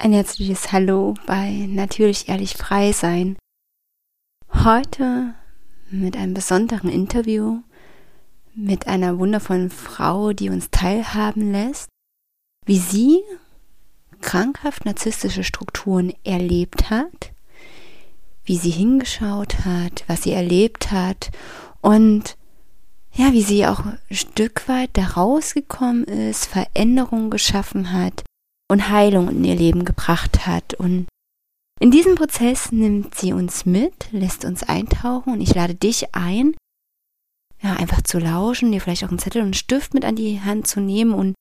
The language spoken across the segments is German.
Ein herzliches Hallo bei Natürlich Ehrlich Frei Sein. Heute mit einem besonderen Interview mit einer wundervollen Frau, die uns teilhaben lässt, wie sie krankhaft narzisstische Strukturen erlebt hat, wie sie hingeschaut hat, was sie erlebt hat und ja, wie sie auch ein Stück weit da rausgekommen ist, Veränderungen geschaffen hat und Heilung in ihr Leben gebracht hat. Und in diesem Prozess nimmt sie uns mit, lässt uns eintauchen und ich lade dich ein, ja, einfach zu lauschen, dir vielleicht auch einen Zettel und einen Stift mit an die Hand zu nehmen und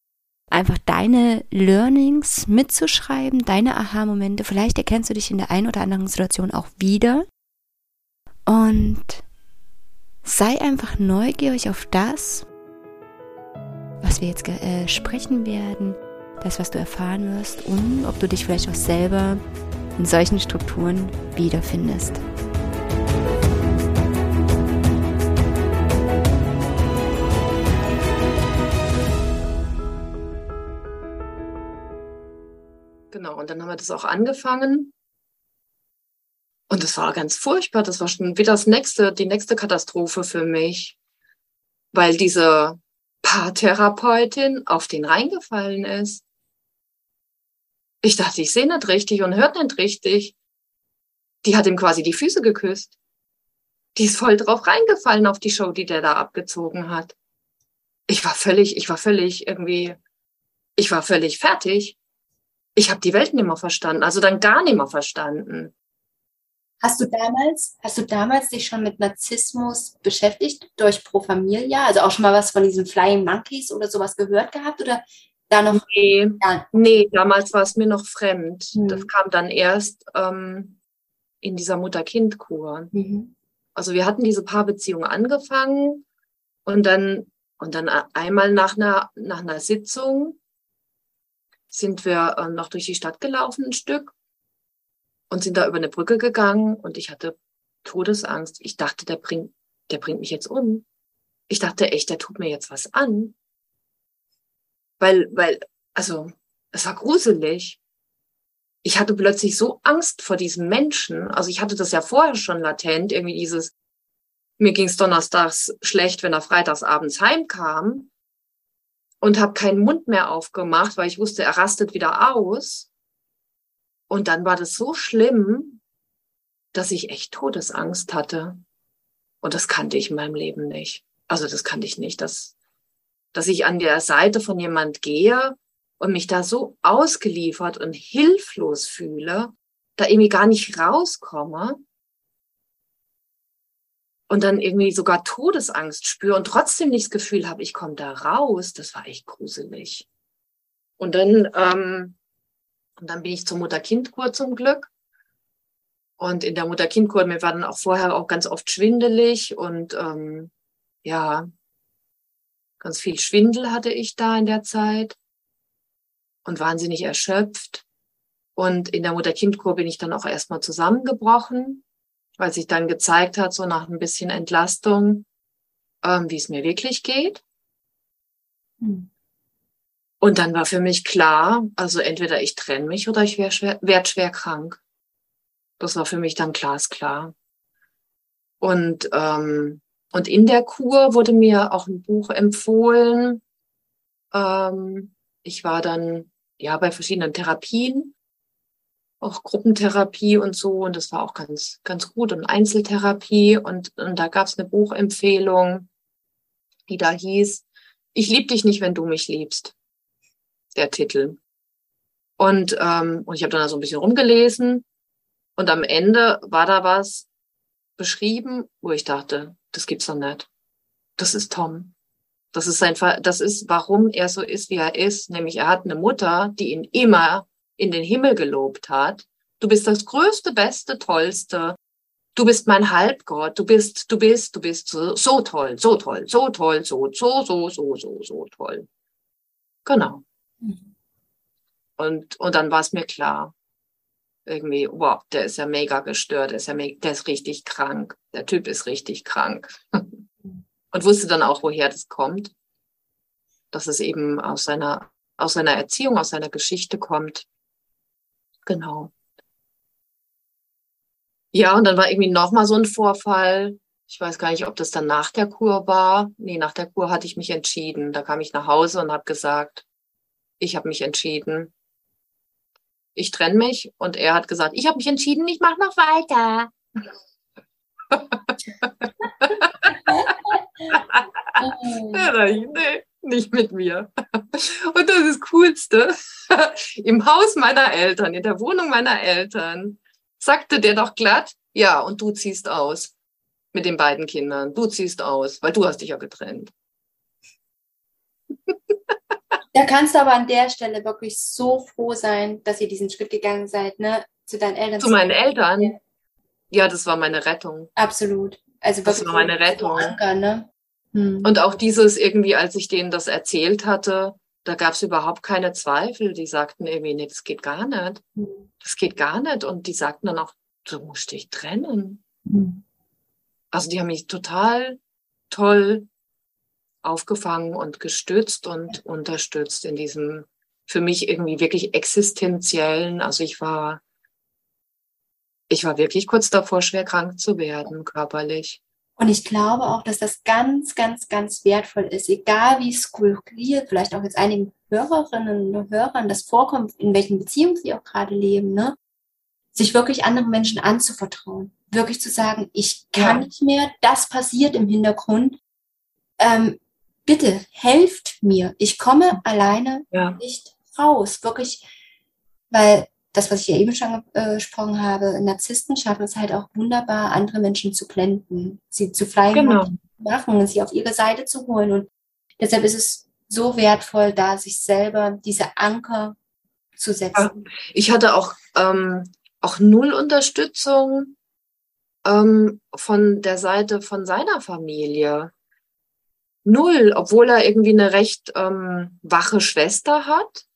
einfach deine Learnings mitzuschreiben, deine Aha-Momente. Vielleicht erkennst du dich in der einen oder anderen Situation auch wieder. Und sei einfach neugierig auf das, was wir jetzt äh, sprechen werden, das, was du erfahren wirst und ob du dich vielleicht auch selber in solchen Strukturen wiederfindest. Genau, und dann haben wir das auch angefangen. Und das war ganz furchtbar. Das war schon wieder das nächste, die nächste Katastrophe für mich, weil diese Paartherapeutin auf den reingefallen ist. Ich dachte, ich sehe nicht richtig und hört nicht richtig. Die hat ihm quasi die Füße geküsst. Die ist voll drauf reingefallen auf die Show, die der da abgezogen hat. Ich war völlig, ich war völlig irgendwie, ich war völlig fertig. Ich habe die Welt nicht mehr verstanden, also dann gar nicht mehr verstanden. Hast du damals, hast du damals dich schon mit Narzissmus beschäftigt durch Pro Familia? Also auch schon mal was von diesen Flying Monkeys oder sowas gehört gehabt? Oder da noch? Nee, ja. nee damals war es mir noch fremd. Hm. Das kam dann erst ähm, in dieser Mutter-Kind-Kur. Mhm. Also wir hatten diese Paarbeziehung angefangen und dann, und dann einmal nach einer, nach einer Sitzung sind wir äh, noch durch die Stadt gelaufen ein Stück und sind da über eine Brücke gegangen und ich hatte Todesangst. Ich dachte, der bringt, der bringt mich jetzt um. Ich dachte echt, der tut mir jetzt was an weil, weil, also, es war gruselig. Ich hatte plötzlich so Angst vor diesem Menschen. Also ich hatte das ja vorher schon latent, irgendwie dieses, mir ging es donnerstags schlecht, wenn er freitags abends heimkam und habe keinen Mund mehr aufgemacht, weil ich wusste, er rastet wieder aus. Und dann war das so schlimm, dass ich echt Todesangst hatte. Und das kannte ich in meinem Leben nicht. Also das kannte ich nicht. Das, dass ich an der Seite von jemand gehe und mich da so ausgeliefert und hilflos fühle, da irgendwie gar nicht rauskomme und dann irgendwie sogar Todesangst spüre und trotzdem nicht das Gefühl habe, ich komme da raus, das war echt gruselig. Und dann, ähm, und dann bin ich zur Mutter-Kind-Kur zum Glück. Und in der Mutter-Kind-Kur, mir war dann auch vorher auch ganz oft schwindelig und ähm, ja, Ganz viel Schwindel hatte ich da in der Zeit und wahnsinnig erschöpft. Und in der Mutter-Kind-Kur bin ich dann auch erstmal zusammengebrochen, weil sich dann gezeigt hat, so nach ein bisschen Entlastung, ähm, wie es mir wirklich geht. Hm. Und dann war für mich klar, also entweder ich trenne mich oder ich werde schwer, werd schwer krank. Das war für mich dann glasklar. Und ähm, und in der Kur wurde mir auch ein Buch empfohlen. Ähm, ich war dann ja bei verschiedenen Therapien, auch Gruppentherapie und so. Und das war auch ganz, ganz gut und Einzeltherapie. Und, und da gab es eine Buchempfehlung, die da hieß, ich liebe dich nicht, wenn du mich liebst. Der Titel. Und, ähm, und ich habe dann da so ein bisschen rumgelesen. Und am Ende war da was beschrieben, wo ich dachte, das gibt's doch nicht. Das ist Tom. Das ist sein, das ist, warum er so ist, wie er ist. Nämlich er hat eine Mutter, die ihn immer in den Himmel gelobt hat. Du bist das größte, beste, tollste. Du bist mein Halbgott. Du bist, du bist, du bist so, so toll, so toll, so toll, so, so, so, so, so, so toll. Genau. Mhm. Und, und dann war es mir klar irgendwie, wow, der ist ja mega gestört, der ist ja mega, der ist richtig krank, der Typ ist richtig krank. Und wusste dann auch, woher das kommt, dass es eben aus seiner, aus seiner Erziehung, aus seiner Geschichte kommt. genau. Ja, und dann war irgendwie nochmal so ein Vorfall. Ich weiß gar nicht, ob das dann nach der Kur war. Nee, nach der Kur hatte ich mich entschieden. Da kam ich nach Hause und habe gesagt, ich habe mich entschieden. Ich trenne mich und er hat gesagt, ich habe mich entschieden, ich mache noch weiter. nee, nicht mit mir. Und das ist das Coolste. Im Haus meiner Eltern, in der Wohnung meiner Eltern, sagte der doch glatt, ja, und du ziehst aus mit den beiden Kindern. Du ziehst aus, weil du hast dich ja getrennt. Da kannst du aber an der Stelle wirklich so froh sein, dass ihr diesen Schritt gegangen seid, ne? Zu deinen Eltern. Zu meinen Eltern? Ja, das war meine Rettung. Absolut. Also das war meine Rettung. Anker, ne? hm. Und auch dieses irgendwie, als ich denen das erzählt hatte, da gab es überhaupt keine Zweifel. Die sagten irgendwie, nee, das geht gar nicht. Hm. Das geht gar nicht. Und die sagten dann auch, du musst dich trennen. Hm. Also die haben mich total toll aufgefangen und gestützt und unterstützt in diesem für mich irgendwie wirklich existenziellen. Also ich war ich war wirklich kurz davor, schwer krank zu werden, körperlich. Und ich glaube auch, dass das ganz, ganz, ganz wertvoll ist, egal wie skurril vielleicht auch jetzt einigen Hörerinnen und Hörern das vorkommt, in welchen Beziehungen sie auch gerade leben, ne? sich wirklich anderen Menschen anzuvertrauen. Wirklich zu sagen, ich kann ja. nicht mehr, das passiert im Hintergrund. Ähm, bitte helft mir. Ich komme alleine ja. nicht raus. Wirklich, weil das, was ich ja eben schon gesprochen habe, Narzissten schaffen es halt auch wunderbar, andere Menschen zu blenden, sie zu flying genau. machen und sie auf ihre Seite zu holen. Und deshalb ist es so wertvoll, da sich selber diese Anker zu setzen. Ich hatte auch, ähm, auch null Unterstützung ähm, von der Seite von seiner Familie. Null, obwohl er irgendwie eine recht ähm, wache Schwester hat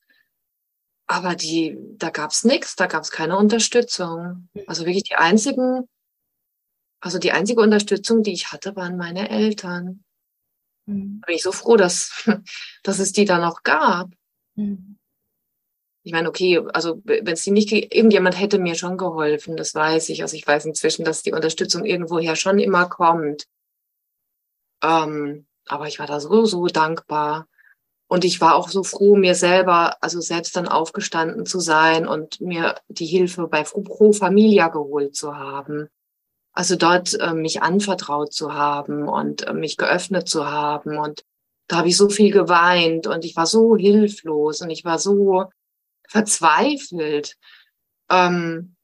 aber die, da gab's nichts, da gab's keine Unterstützung. Also wirklich die einzigen, also die einzige Unterstützung, die ich hatte, waren meine Eltern. Mhm. Bin ich so froh, dass, dass es die da noch gab. Mhm. Ich meine, okay, also wenn es die nicht, irgendjemand hätte mir schon geholfen, das weiß ich. Also ich weiß inzwischen, dass die Unterstützung irgendwoher schon immer kommt. Ähm, aber ich war da so, so dankbar. Und ich war auch so froh, mir selber, also selbst dann aufgestanden zu sein und mir die Hilfe bei Pro Familia geholt zu haben. Also dort äh, mich anvertraut zu haben und äh, mich geöffnet zu haben. Und da habe ich so viel geweint und ich war so hilflos und ich war so verzweifelt ähm,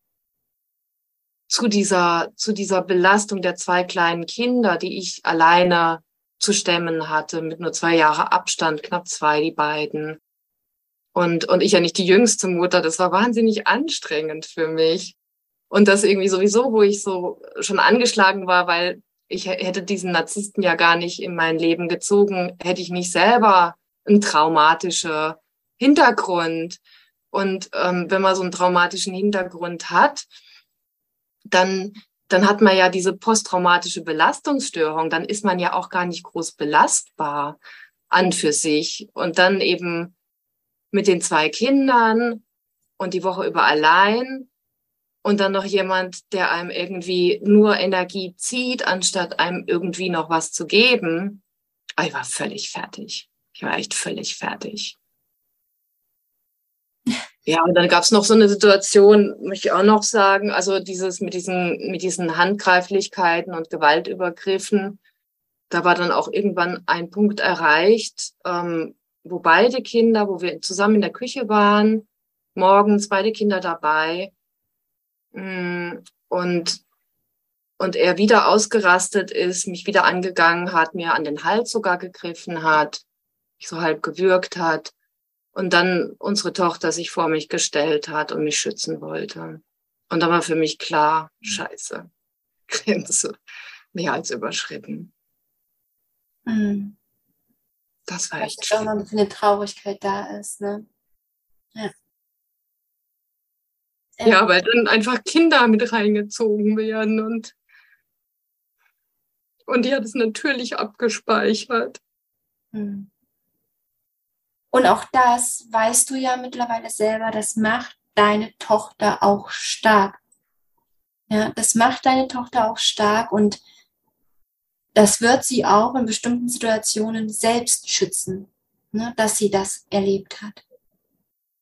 zu dieser zu dieser Belastung der zwei kleinen Kinder, die ich alleine zu stemmen hatte, mit nur zwei Jahre Abstand, knapp zwei, die beiden. Und, und ich ja nicht die jüngste Mutter, das war wahnsinnig anstrengend für mich. Und das irgendwie sowieso, wo ich so schon angeschlagen war, weil ich hätte diesen Narzissten ja gar nicht in mein Leben gezogen, hätte ich nicht selber einen traumatischen Hintergrund. Und ähm, wenn man so einen traumatischen Hintergrund hat, dann dann hat man ja diese posttraumatische Belastungsstörung, dann ist man ja auch gar nicht groß belastbar an für sich. Und dann eben mit den zwei Kindern und die Woche über allein und dann noch jemand, der einem irgendwie nur Energie zieht, anstatt einem irgendwie noch was zu geben. Ich war völlig fertig. Ich war echt völlig fertig. Ja, und dann gab es noch so eine Situation, möchte ich auch noch sagen, also dieses mit diesen, mit diesen Handgreiflichkeiten und Gewaltübergriffen, da war dann auch irgendwann ein Punkt erreicht, ähm, wo beide Kinder, wo wir zusammen in der Küche waren, morgens beide Kinder dabei. Mh, mm, und und er wieder ausgerastet ist, mich wieder angegangen hat, mir an den Hals sogar gegriffen hat, mich so halb gewürgt hat und dann unsere Tochter sich vor mich gestellt hat und mich schützen wollte. Und dann war für mich klar, scheiße, Grenze mehr als überschritten. Mhm. Das war echt schön. Auch für eine Traurigkeit da ist, ne? Ja. Ja, weil dann einfach Kinder mit reingezogen werden und, und die hat es natürlich abgespeichert. Mhm. Und auch das weißt du ja mittlerweile selber, das macht deine Tochter auch stark. Ja, das macht deine Tochter auch stark und das wird sie auch in bestimmten Situationen selbst schützen, ne, dass sie das erlebt hat.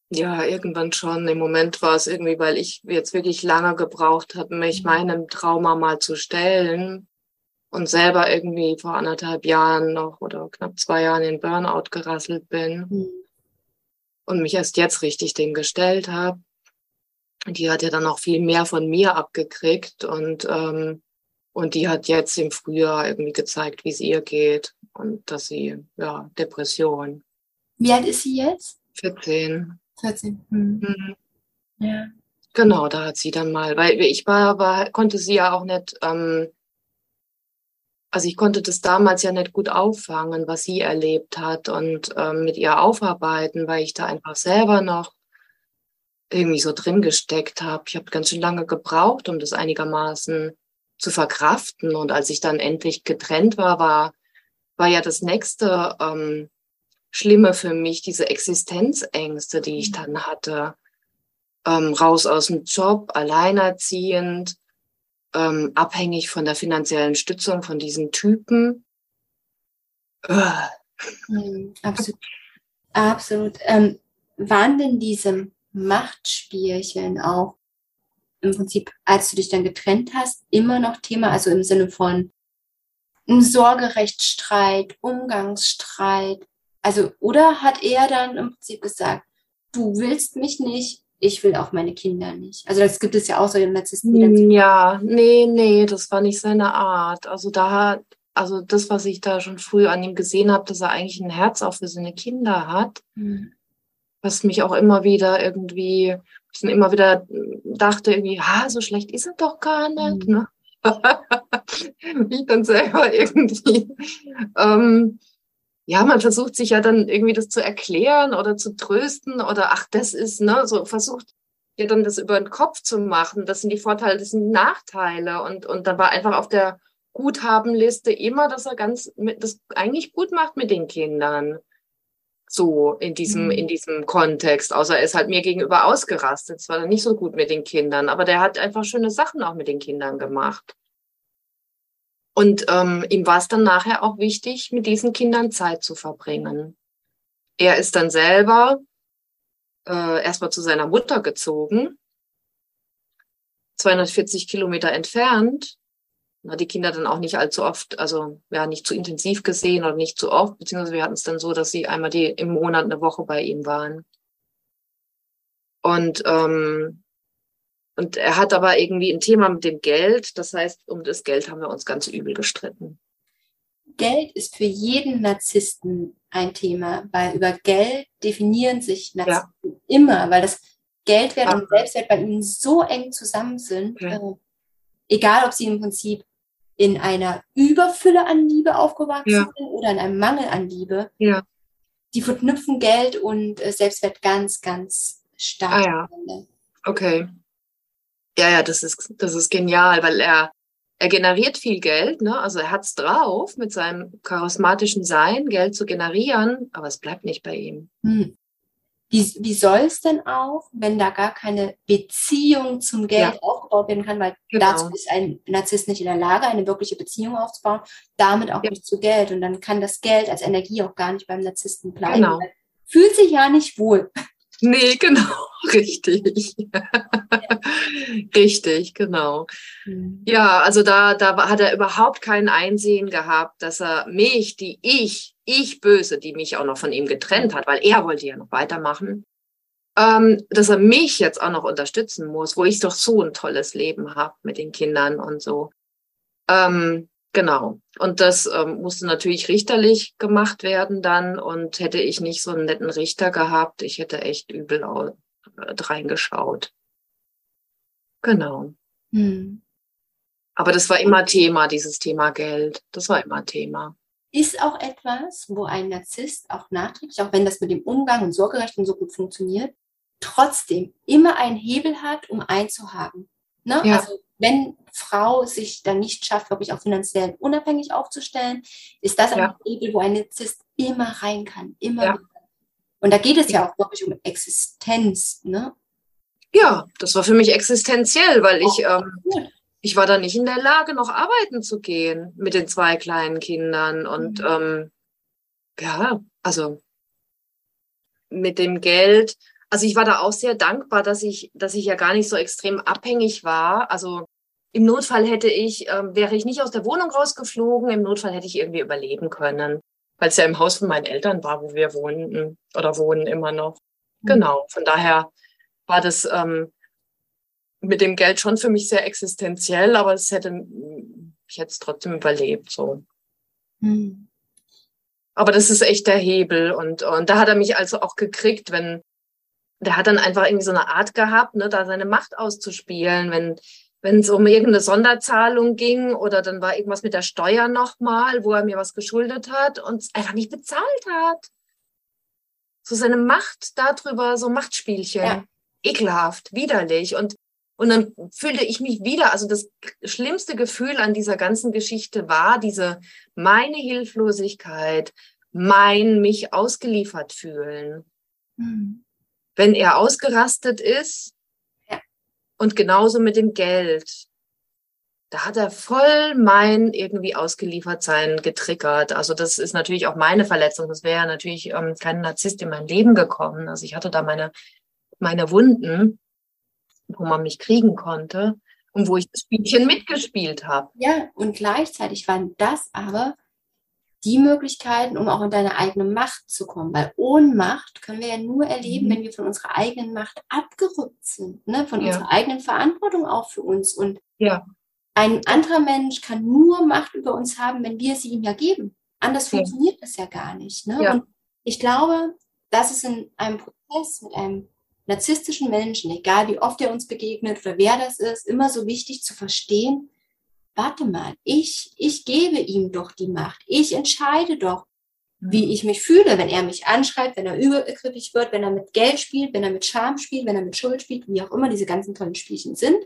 Ja, irgendwann schon. Im Moment war es irgendwie, weil ich jetzt wirklich lange gebraucht habe, mich mhm. meinem Trauma mal zu stellen und selber irgendwie vor anderthalb Jahren noch oder knapp zwei Jahren in Burnout gerasselt bin mhm. und mich erst jetzt richtig dem gestellt habe. Die hat ja dann auch viel mehr von mir abgekriegt und ähm, und die hat jetzt im Frühjahr irgendwie gezeigt, wie es ihr geht und dass sie ja Depression. Wie alt ist sie jetzt? 14. 14. Hm. Mhm. Ja. Genau, da hat sie dann mal, weil ich war, war konnte sie ja auch nicht, ähm, also ich konnte das damals ja nicht gut auffangen, was sie erlebt hat und ähm, mit ihr aufarbeiten, weil ich da einfach selber noch irgendwie so drin gesteckt habe. Ich habe ganz schön lange gebraucht, um das einigermaßen zu verkraften. Und als ich dann endlich getrennt war, war, war ja das nächste ähm, Schlimme für mich, diese Existenzängste, die ich mhm. dann hatte. Ähm, raus aus dem Job, alleinerziehend, ähm, abhängig von der finanziellen Stützung von diesen Typen. Mhm, absolut. Absolut. Ähm, waren denn diese Machtspielchen auch im Prinzip, als du dich dann getrennt hast, immer noch Thema, also im Sinne von Sorgerechtsstreit, Umgangsstreit, also, oder hat er dann im Prinzip gesagt, du willst mich nicht, ich will auch meine Kinder nicht. Also das gibt es ja auch so im Narzissten. Ja, nee, nee, das war nicht seine Art. Also da hat, also das, was ich da schon früh an ihm gesehen habe, dass er eigentlich ein Herz auch für seine Kinder hat, mhm. was mich auch immer wieder irgendwie, ich immer wieder dachte irgendwie, ha, so schlecht ist er doch gar nicht. Mhm. Ne? ich dann selber irgendwie ähm, ja, man versucht sich ja dann irgendwie das zu erklären oder zu trösten oder ach, das ist, ne, so versucht ja dann das über den Kopf zu machen. Das sind die Vorteile, das sind die Nachteile. Und, und da war einfach auf der Guthabenliste immer, dass er ganz, das eigentlich gut macht mit den Kindern. So in diesem, mhm. in diesem Kontext. Außer er ist halt mir gegenüber ausgerastet. Es war dann nicht so gut mit den Kindern. Aber der hat einfach schöne Sachen auch mit den Kindern gemacht. Und ähm, ihm war es dann nachher auch wichtig, mit diesen Kindern Zeit zu verbringen. Er ist dann selber äh, erstmal zu seiner Mutter gezogen, 240 Kilometer entfernt. Hat die Kinder dann auch nicht allzu oft, also ja, nicht zu intensiv gesehen oder nicht zu oft, beziehungsweise wir hatten es dann so, dass sie einmal die im Monat eine Woche bei ihm waren. Und ähm, und er hat aber irgendwie ein Thema mit dem Geld. Das heißt, um das Geld haben wir uns ganz übel gestritten. Geld ist für jeden Narzissten ein Thema, weil über Geld definieren sich Narzissten ja. immer, weil das Geldwert ja. und Selbstwert bei ihnen so eng zusammen sind. Ja. Äh, egal, ob sie im Prinzip in einer Überfülle an Liebe aufgewachsen sind oder in einem Mangel an Liebe. Die verknüpfen Geld und äh, Selbstwert ganz, ganz stark. Ah, ja. Okay. Ja, ja, das ist, das ist genial, weil er, er generiert viel Geld, ne? Also er hat's drauf, mit seinem charismatischen Sein Geld zu generieren, aber es bleibt nicht bei ihm. Hm. Wie, wie soll es denn auch, wenn da gar keine Beziehung zum Geld ja. aufgebaut werden kann, weil genau. dazu ist ein Narzisst nicht in der Lage, eine wirkliche Beziehung aufzubauen, damit auch ja. nicht zu Geld. Und dann kann das Geld als Energie auch gar nicht beim Narzissten bleiben. Genau. Fühlt sich ja nicht wohl. Nee, genau, richtig. richtig, genau. Mhm. Ja, also da, da hat er überhaupt kein Einsehen gehabt, dass er mich, die ich, ich böse, die mich auch noch von ihm getrennt hat, weil er wollte ja noch weitermachen, ähm, dass er mich jetzt auch noch unterstützen muss, wo ich doch so ein tolles Leben habe mit den Kindern und so. Ähm, Genau. Und das ähm, musste natürlich richterlich gemacht werden dann. Und hätte ich nicht so einen netten Richter gehabt, ich hätte echt übel äh, reingeschaut. Genau. Hm. Aber das war immer Thema, dieses Thema Geld. Das war immer Thema. Ist auch etwas, wo ein Narzisst auch nachträglich, auch wenn das mit dem Umgang und Sorgerechten so gut funktioniert, trotzdem immer einen Hebel hat, um einzuhaken. Ne? Ja. Also wenn Frau sich dann nicht schafft, wirklich auch finanziell unabhängig aufzustellen, ist das ein ja. Hebel, wo ein Narzisst immer rein kann, immer ja. Und da geht es ja. ja auch wirklich um Existenz, ne? Ja, das war für mich existenziell, weil ich, ähm, ich war da nicht in der Lage, noch arbeiten zu gehen mit den zwei kleinen Kindern. Und mhm. ähm, ja, also mit dem Geld, also ich war da auch sehr dankbar, dass ich, dass ich ja gar nicht so extrem abhängig war. Also im Notfall hätte ich, äh, wäre ich nicht aus der Wohnung rausgeflogen, im Notfall hätte ich irgendwie überleben können, weil es ja im Haus von meinen Eltern war, wo wir wohnten oder wohnen immer noch. Mhm. Genau, von daher war das ähm, mit dem Geld schon für mich sehr existenziell, aber es hätte ich hätte es trotzdem überlebt so. Mhm. Aber das ist echt der Hebel und und da hat er mich also auch gekriegt, wenn der hat dann einfach irgendwie so eine Art gehabt, ne, da seine Macht auszuspielen, wenn wenn es um irgendeine Sonderzahlung ging oder dann war irgendwas mit der Steuer nochmal, wo er mir was geschuldet hat und es einfach nicht bezahlt hat. So seine Macht darüber, so Machtspielchen. Ja. Ekelhaft, widerlich. Und, und dann fühlte ich mich wieder, also das schlimmste Gefühl an dieser ganzen Geschichte war diese meine Hilflosigkeit, mein mich ausgeliefert fühlen. Mhm wenn er ausgerastet ist. Und genauso mit dem Geld. Da hat er voll mein irgendwie ausgeliefert sein getriggert. Also das ist natürlich auch meine Verletzung. Das wäre natürlich ähm, kein Narzisst in mein Leben gekommen. Also ich hatte da meine, meine Wunden, wo man mich kriegen konnte und wo ich das Spielchen mitgespielt habe. Ja, und gleichzeitig waren das aber die Möglichkeiten, um auch in deine eigene Macht zu kommen. Weil Ohnmacht können wir ja nur erleben, mhm. wenn wir von unserer eigenen Macht abgerückt sind, ne? von ja. unserer eigenen Verantwortung auch für uns. Und ja. ein anderer Mensch kann nur Macht über uns haben, wenn wir sie ihm ja geben. Anders ja. funktioniert das ja gar nicht. Ne? Und ich glaube, das ist in einem Prozess mit einem narzisstischen Menschen, egal wie oft er uns begegnet oder wer das ist, immer so wichtig zu verstehen, warte mal, ich, ich gebe ihm doch die Macht. Ich entscheide doch, wie ich mich fühle, wenn er mich anschreibt, wenn er übergriffig wird, wenn er mit Geld spielt, wenn er mit Scham spielt, wenn er mit Schuld spielt, wie auch immer diese ganzen tollen Spielchen sind.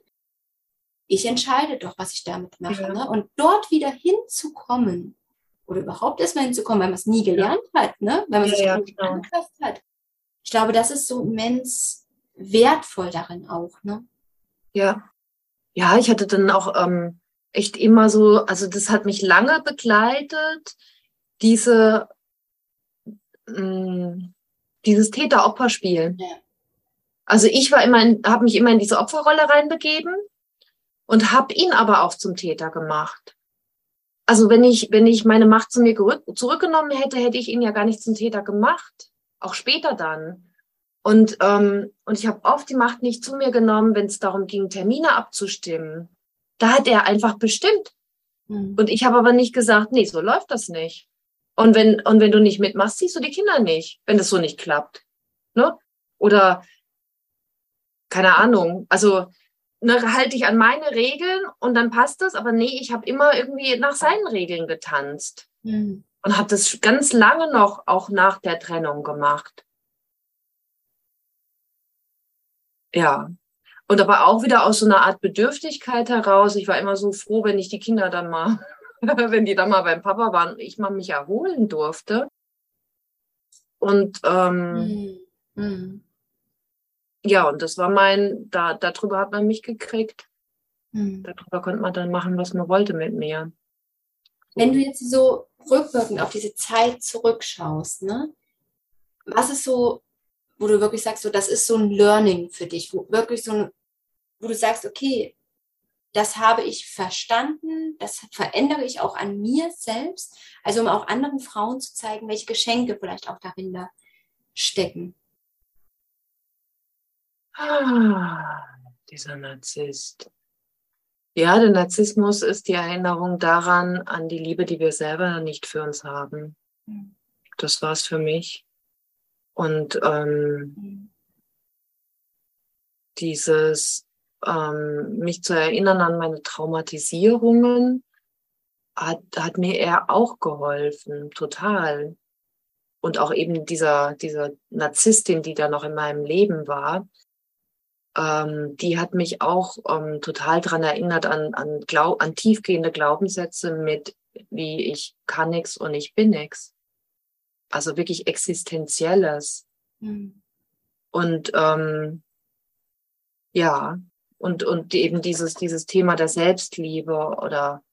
Ich entscheide doch, was ich damit mache. Ja. Ne? Und dort wieder hinzukommen oder überhaupt erstmal hinzukommen, weil man es nie gelernt ja. hat, ne? weil man ja, sich ja, nicht genau. angepasst hat. Ich glaube, das ist so immens wertvoll darin auch. Ne? Ja. Ja, ich hatte dann auch ähm, echt immer so, also das hat mich lange begleitet, diese, mh, mm, dieses Täter-Opfer-Spiel. Ja. Also ich war immer, habe mich immer in diese Opferrolle reinbegeben und habe ihn aber auch zum Täter gemacht. Also wenn ich, wenn ich meine Macht zu mir zurückgenommen hätte, hätte ich ihn ja gar nicht zum Täter gemacht. Auch später dann. Und, ähm, und ich habe oft die Macht nicht zu mir genommen, wenn es darum ging, Termine abzustimmen. Da hat er einfach bestimmt. Mhm. Und ich habe aber nicht gesagt, nee, so läuft das nicht. Und wenn, und wenn du nicht mitmachst, siehst du die Kinder nicht, wenn das so nicht klappt. Ne? Oder, keine Ahnung, also ne, halte ich an meine Regeln und dann passt das, aber nee, ich habe immer irgendwie nach seinen Regeln getanzt. Mhm. Und habe das ganz lange noch auch nach der Trennung gemacht. Ja, und aber auch wieder aus so einer Art Bedürftigkeit heraus. Ich war immer so froh, wenn ich die Kinder dann mal, wenn die dann mal beim Papa waren, ich mal mich erholen durfte. Und ähm, mhm. mhm. ja, und das war mein, da, darüber hat man mich gekriegt. Mhm. Darüber konnte man dann machen, was man wollte mit mir. Wenn du jetzt so rückwirkend auf diese Zeit zurückschaust, ne? Was ist so, wo du wirklich sagst, so, das ist so ein Learning für dich, wo wirklich so ein wo du sagst, okay, das habe ich verstanden, das verändere ich auch an mir selbst, also um auch anderen Frauen zu zeigen, welche Geschenke vielleicht auch darin da stecken. Ah, dieser Narzisst. Ja, der Narzissmus ist die Erinnerung daran, an die Liebe, die wir selber nicht für uns haben. Hm. Das war es für mich. Und ähm, hm. dieses ähm, mich zu erinnern an meine Traumatisierungen, hat, hat mir er auch geholfen, total. Und auch eben dieser, dieser Narzisstin, die da noch in meinem Leben war, ähm, die hat mich auch ähm, total dran erinnert an, an, Glaub, an tiefgehende Glaubenssätze mit, wie ich kann nix und ich bin nix. Also wirklich Existenzielles. Mhm. Und ähm, ja, und, und eben dieses, dieses Thema der Selbstliebe oder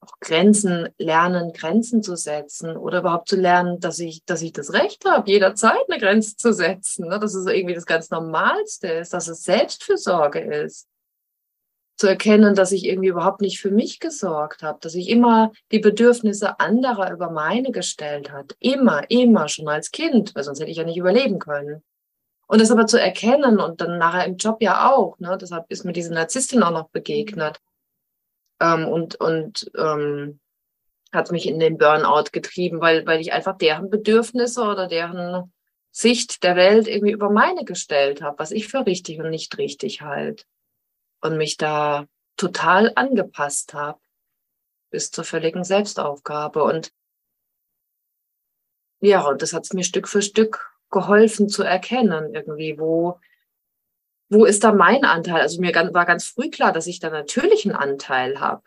auch Grenzen lernen, Grenzen zu setzen oder überhaupt zu lernen, dass ich, dass ich das Recht habe, jederzeit eine Grenze zu setzen. Ne? Dass es irgendwie das ganz Normalste ist, dass es Selbstfürsorge ist. Zu erkennen, dass ich irgendwie überhaupt nicht für mich gesorgt habe, dass ich immer die Bedürfnisse anderer über meine gestellt hat. Immer, immer, schon als Kind, weil sonst hätte ich ja nicht überleben können. Und das aber zu erkennen und dann nachher im Job ja auch, ne? deshalb ist mir diese Narzisstin auch noch begegnet ähm, und, und ähm, hat mich in den Burnout getrieben, weil, weil ich einfach deren Bedürfnisse oder deren Sicht der Welt irgendwie über meine gestellt habe, was ich für richtig und nicht richtig halt. Und mich da total angepasst habe bis zur völligen Selbstaufgabe. Und ja, und das hat es mir Stück für Stück geholfen zu erkennen, irgendwie, wo, wo ist da mein Anteil? Also mir war ganz früh klar, dass ich da natürlich einen Anteil habe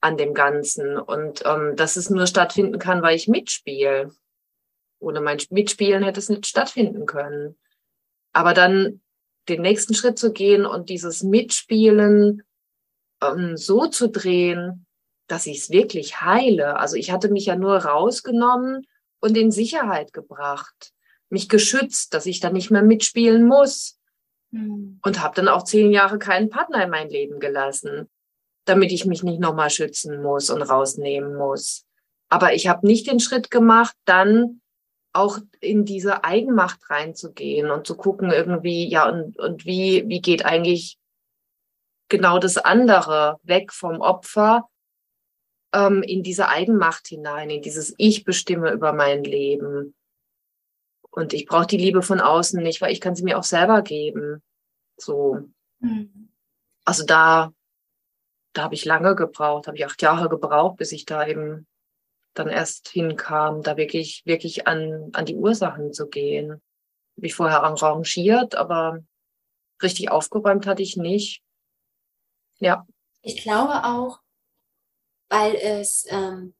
an dem Ganzen und ähm, dass es nur stattfinden kann, weil ich mitspiele. Ohne mein Mitspielen hätte es nicht stattfinden können. Aber dann den nächsten Schritt zu gehen und dieses Mitspielen ähm, so zu drehen, dass ich es wirklich heile. Also ich hatte mich ja nur rausgenommen und in Sicherheit gebracht, mich geschützt, dass ich da nicht mehr mitspielen muss Mhm. Und habe dann auch zehn Jahre keinen Partner in mein Leben gelassen, damit ich mich nicht nochmal schützen muss und rausnehmen muss. Aber ich habe nicht den Schritt gemacht, dann auch in diese Eigenmacht reinzugehen und zu gucken irgendwie, ja, und, und wie, wie geht eigentlich genau das andere weg vom Opfer ähm, in diese Eigenmacht hinein, in dieses Ich bestimme über mein Leben. Und ich brauche die Liebe von außen nicht, weil ich kann sie mir auch selber geben. So. Mhm. Also da, da habe ich lange gebraucht, habe ich acht Jahre gebraucht, bis ich da eben dann erst hinkam, da wirklich, wirklich an, an die Ursachen zu gehen. Habe ich vorher arrangiert, aber richtig aufgeräumt hatte ich nicht. Ja. Ich glaube auch, weil es ähm,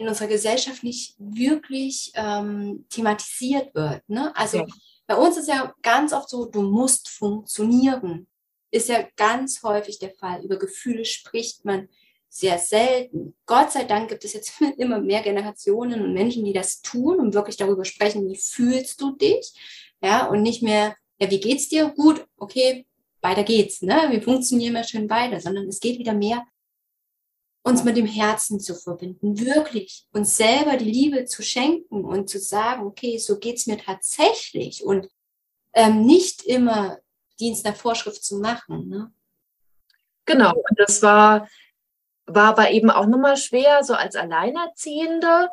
in unserer Gesellschaft nicht wirklich ähm, thematisiert wird. Ne? Also ja. bei uns ist ja ganz oft so, du musst funktionieren. Ist ja ganz häufig der Fall. Über Gefühle spricht man sehr selten. Gott sei Dank gibt es jetzt immer mehr Generationen und Menschen, die das tun und wirklich darüber sprechen, wie fühlst du dich? Ja, und nicht mehr, ja, wie geht's dir? Gut, okay, weiter geht's, ne? Wir funktionieren ja schön weiter, sondern es geht wieder mehr uns mit dem Herzen zu verbinden, wirklich uns selber die Liebe zu schenken und zu sagen, okay, so geht's mir tatsächlich und ähm, nicht immer Dienst nach Vorschrift zu machen. Ne? Genau, und das war, war aber eben auch nochmal schwer, so als Alleinerziehende.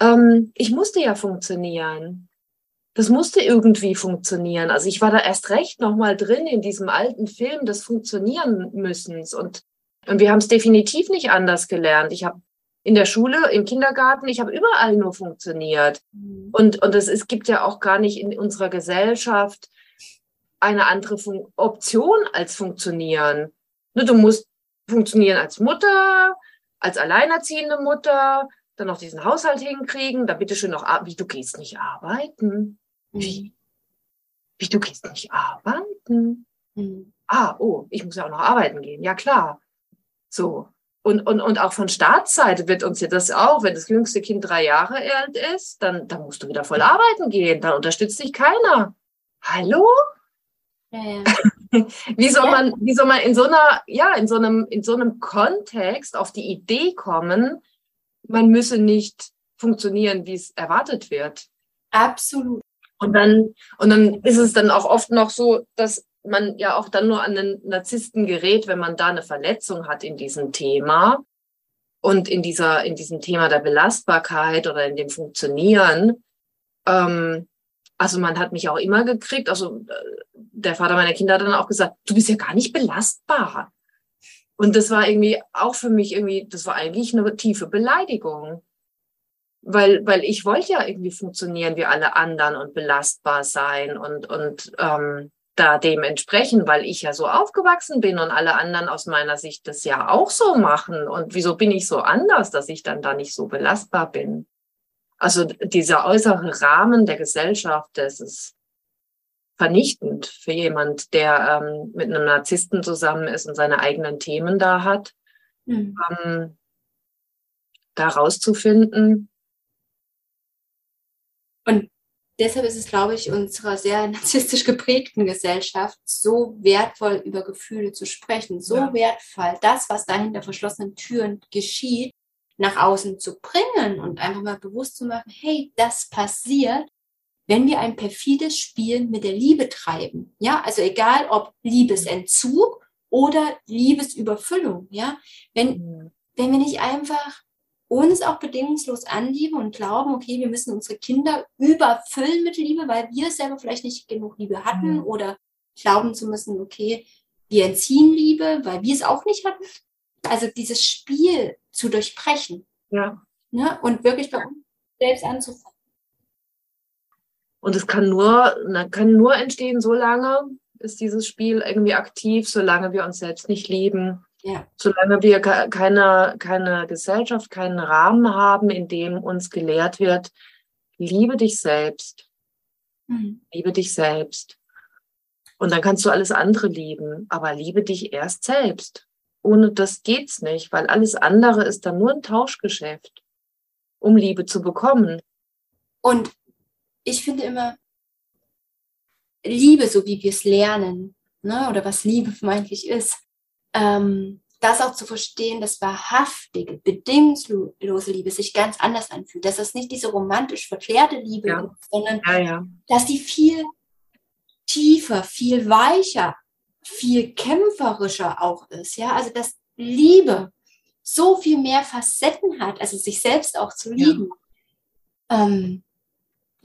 Ähm, ich musste ja funktionieren. Das musste irgendwie funktionieren. Also ich war da erst recht nochmal drin in diesem alten Film des Funktionieren müssens und und wir haben es definitiv nicht anders gelernt. Ich habe in der Schule, im Kindergarten, ich habe überall nur funktioniert. Mhm. Und, und es, es gibt ja auch gar nicht in unserer Gesellschaft eine andere Fun Option als funktionieren. Ne, du musst funktionieren als Mutter, als alleinerziehende Mutter, dann noch diesen Haushalt hinkriegen, da bitte schön noch, wie du gehst nicht arbeiten. Mhm. Wie? Wie du gehst nicht arbeiten? Mhm. Ah, oh, ich muss ja auch noch arbeiten gehen. Ja, klar. So. Und, und, und auch von Staatsseite wird uns ja das auch, wenn das jüngste Kind drei Jahre alt ist, dann, dann musst du wieder voll arbeiten gehen, dann unterstützt dich keiner. Hallo? Ja, ja. wie soll man, wie soll man in so einer, ja, in so einem, in so einem Kontext auf die Idee kommen, man müsse nicht funktionieren, wie es erwartet wird? Absolut. Und dann, und dann ist es dann auch oft noch so, dass man ja auch dann nur an den Narzissten gerät, wenn man da eine Verletzung hat in diesem Thema und in dieser, in diesem Thema der Belastbarkeit oder in dem Funktionieren. Ähm, also man hat mich auch immer gekriegt, also äh, der Vater meiner Kinder hat dann auch gesagt, du bist ja gar nicht belastbar. Und das war irgendwie auch für mich irgendwie, das war eigentlich eine tiefe Beleidigung. Weil, weil ich wollte ja irgendwie funktionieren wie alle anderen und belastbar sein und, und ähm, da dementsprechend, weil ich ja so aufgewachsen bin und alle anderen aus meiner Sicht das ja auch so machen. Und wieso bin ich so anders, dass ich dann da nicht so belastbar bin? Also dieser äußere Rahmen der Gesellschaft, das ist, vernichtend für jemand, der ähm, mit einem Narzissten zusammen ist und seine eigenen Themen da hat, mhm. ähm, da rauszufinden. Und deshalb ist es, glaube ich, unserer sehr narzisstisch geprägten Gesellschaft so wertvoll, über Gefühle zu sprechen, so ja. wertvoll, das, was da hinter verschlossenen Türen geschieht, nach außen zu bringen und einfach mal bewusst zu machen, hey, das passiert, wenn wir ein perfides Spiel mit der Liebe treiben. Ja, also egal ob Liebesentzug oder Liebesüberfüllung. Ja, wenn, mhm. wenn wir nicht einfach uns auch bedingungslos anlieben und glauben, okay, wir müssen unsere Kinder überfüllen mit Liebe, weil wir selber vielleicht nicht genug Liebe hatten mhm. oder glauben zu müssen, okay, wir entziehen Liebe, weil wir es auch nicht hatten. Also dieses Spiel zu durchbrechen. Ja. Ne? Und wirklich bei uns selbst anzufangen. Und es kann nur, kann nur entstehen, solange ist dieses Spiel irgendwie aktiv, solange wir uns selbst nicht lieben, ja. solange wir keine, keine Gesellschaft, keinen Rahmen haben, in dem uns gelehrt wird, liebe dich selbst, mhm. liebe dich selbst. Und dann kannst du alles andere lieben, aber liebe dich erst selbst. Ohne das geht's nicht, weil alles andere ist dann nur ein Tauschgeschäft, um Liebe zu bekommen. Und ich finde immer, Liebe, so wie wir es lernen, ne, oder was Liebe vermeintlich ist, ähm, das auch zu verstehen, dass wahrhaftige, bedingungslose Liebe sich ganz anders anfühlt, dass das nicht diese romantisch verklärte Liebe ja. ist, sondern ja, ja. dass die viel tiefer, viel weicher, viel kämpferischer auch ist, ja, also dass Liebe so viel mehr Facetten hat, also sich selbst auch zu lieben. Ähm,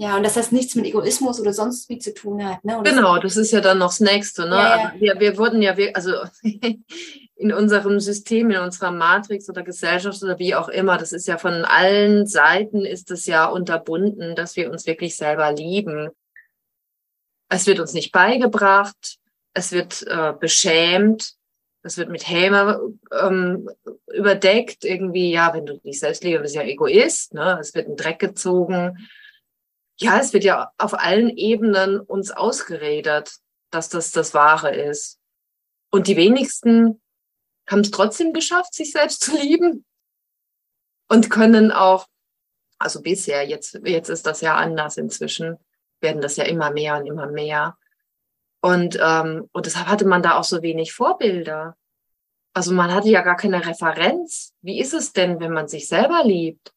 ja, und das nichts mit Egoismus oder sonst wie zu tun hat. Ne? genau, das ist ja dann noch das Nächste. Ne? Ja, ja. Wir, wir wurden ja, also in unserem System, in unserer Matrix oder Gesellschaft oder wie auch immer, das ist ja von allen Seiten ist es ja unterbunden, dass wir uns wirklich selber lieben. Es wird uns nicht beigebracht, es wird äh, beschämt, es wird mit Häme ähm, überdeckt, irgendwie, ja, wenn du dich selbst liebst, bist du ja Egoist, ne? es wird ein Dreck gezogen ja, es wird ja auf allen Ebenen uns ausgeredet, dass das das Wahre ist. Und die wenigsten haben es trotzdem geschafft, sich selbst zu lieben und können auch, also bisher, jetzt, jetzt ist das ja anders inzwischen, werden das ja immer mehr und immer mehr. Und, ähm, und deshalb hatte man da auch so wenig Vorbilder. Also man hatte ja gar keine Referenz. Wie ist es denn, wenn man sich selber liebt?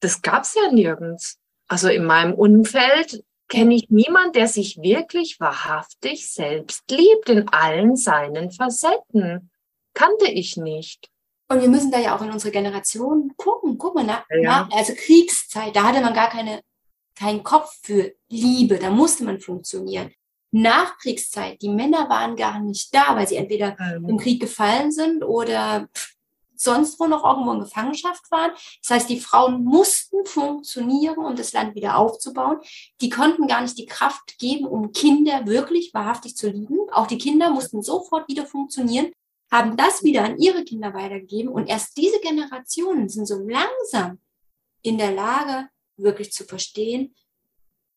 Das gab's ja nirgends. Also in meinem Umfeld kenne ich niemanden, der sich wirklich wahrhaftig selbst liebt in allen seinen Facetten. Kannte ich nicht. Und wir müssen da ja auch in unsere Generation gucken. Guck mal, na, ja. na, also Kriegszeit, da hatte man gar keine, keinen Kopf für Liebe, da musste man funktionieren. Nachkriegszeit, die Männer waren gar nicht da, weil sie entweder mhm. im Krieg gefallen sind oder sonst wo noch irgendwo in Gefangenschaft waren. Das heißt, die Frauen mussten funktionieren, um das Land wieder aufzubauen. Die konnten gar nicht die Kraft geben, um Kinder wirklich wahrhaftig zu lieben. Auch die Kinder mussten sofort wieder funktionieren, haben das wieder an ihre Kinder weitergegeben. Und erst diese Generationen sind so langsam in der Lage, wirklich zu verstehen,